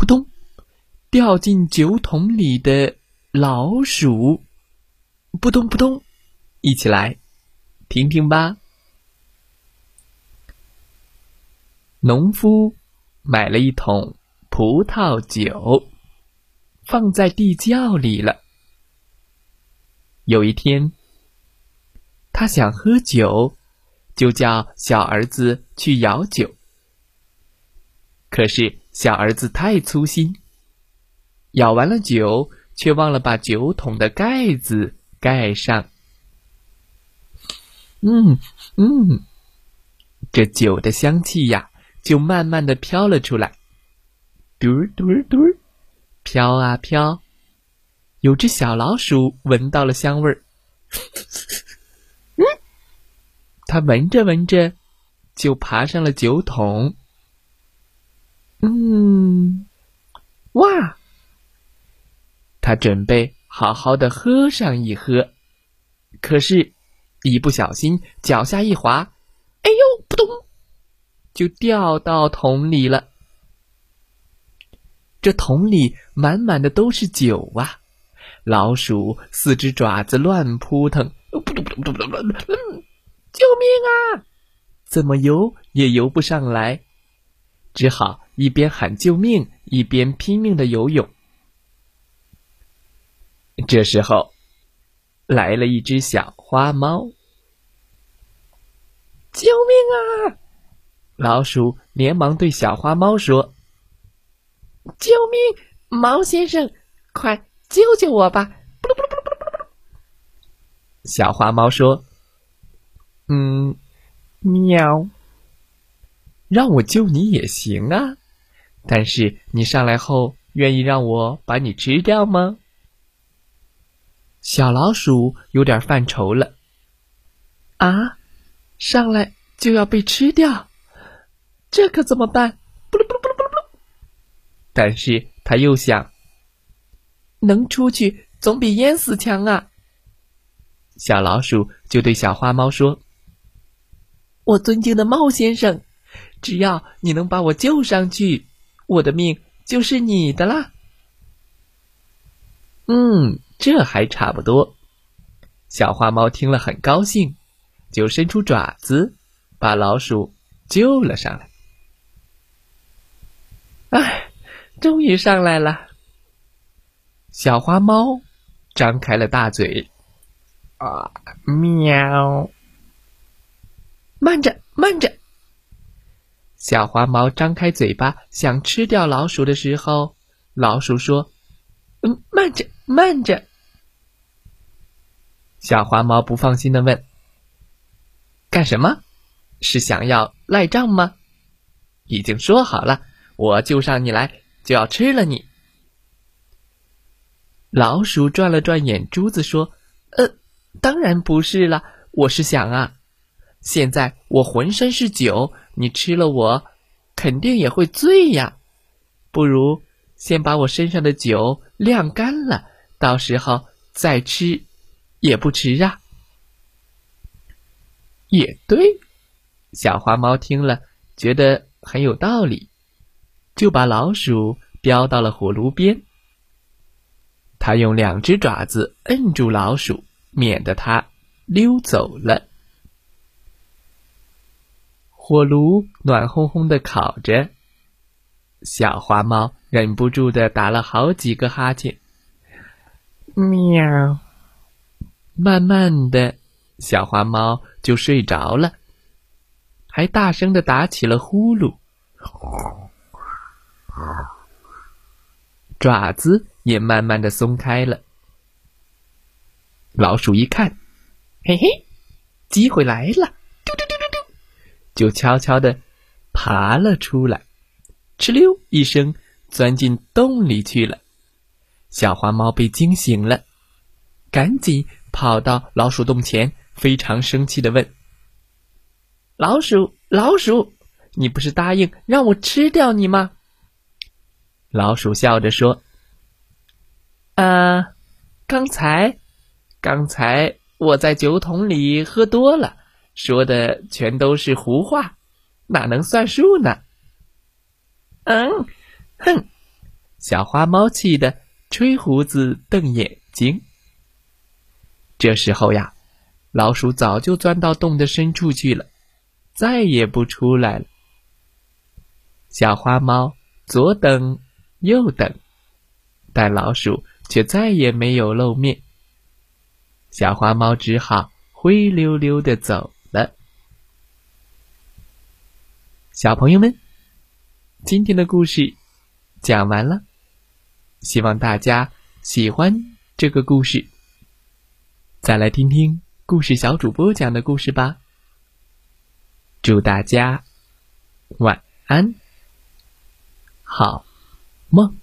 扑通！掉进酒桶里的老鼠，扑通扑通，一起来听听吧。农夫买了一桶葡萄酒，放在地窖里了。有一天，他想喝酒，就叫小儿子去舀酒，可是。小儿子太粗心，舀完了酒，却忘了把酒桶的盖子盖上。嗯嗯，这酒的香气呀，就慢慢的飘了出来，嘟嘟嘟，飘啊飘。有只小老鼠闻到了香味儿，嗯，它闻着闻着，就爬上了酒桶。嗯，哇！他准备好好的喝上一喝，可是，一不小心脚下一滑，哎呦，扑通，就掉到桶里了。这桶里满满的都是酒啊！老鼠四只爪子乱扑腾，扑通扑通扑通扑通，救命啊！怎么游也游不上来。只好一边喊救命，一边拼命的游泳。这时候，来了一只小花猫。救命啊！老鼠连忙对小花猫说：“救命，猫先生，快救救我吧！”小花猫说：“嗯，喵。”让我救你也行啊，但是你上来后愿意让我把你吃掉吗？小老鼠有点犯愁了。啊，上来就要被吃掉，这可怎么办？不噜不噜不噜不噜不噜。但是他又想，能出去总比淹死强啊。小老鼠就对小花猫说：“我尊敬的猫先生。”只要你能把我救上去，我的命就是你的啦。嗯，这还差不多。小花猫听了很高兴，就伸出爪子，把老鼠救了上来。哎，终于上来了。小花猫张开了大嘴，啊，喵！慢着，慢着。小花猫张开嘴巴想吃掉老鼠的时候，老鼠说：“嗯，慢着，慢着。”小花猫不放心的问：“干什么？是想要赖账吗？”已经说好了，我救上你来就要吃了你。老鼠转了转眼珠子说：“呃，当然不是了，我是想啊，现在我浑身是酒。”你吃了我，肯定也会醉呀。不如先把我身上的酒晾干了，到时候再吃，也不迟啊。也对，小花猫听了觉得很有道理，就把老鼠叼到了火炉边。它用两只爪子摁住老鼠，免得它溜走了。火炉暖烘烘的烤着，小花猫忍不住的打了好几个哈欠。喵！慢慢的，小花猫就睡着了，还大声的打起了呼噜。爪子也慢慢的松开了。老鼠一看，嘿嘿，机会来了！就悄悄地爬了出来，哧溜一声钻进洞里去了。小花猫被惊醒了，赶紧跑到老鼠洞前，非常生气的问：“老鼠，老鼠，你不是答应让我吃掉你吗？”老鼠笑着说：“啊，刚才，刚才我在酒桶里喝多了，说的全都是胡话，哪能算数呢？”嗯，哼，小花猫气得吹胡子瞪眼睛。这时候呀，老鼠早就钻到洞的深处去了，再也不出来了。小花猫左等。右等，但老鼠却再也没有露面。小花猫只好灰溜溜的走了。小朋友们，今天的故事讲完了，希望大家喜欢这个故事。再来听听故事小主播讲的故事吧。祝大家晚安。好。梦。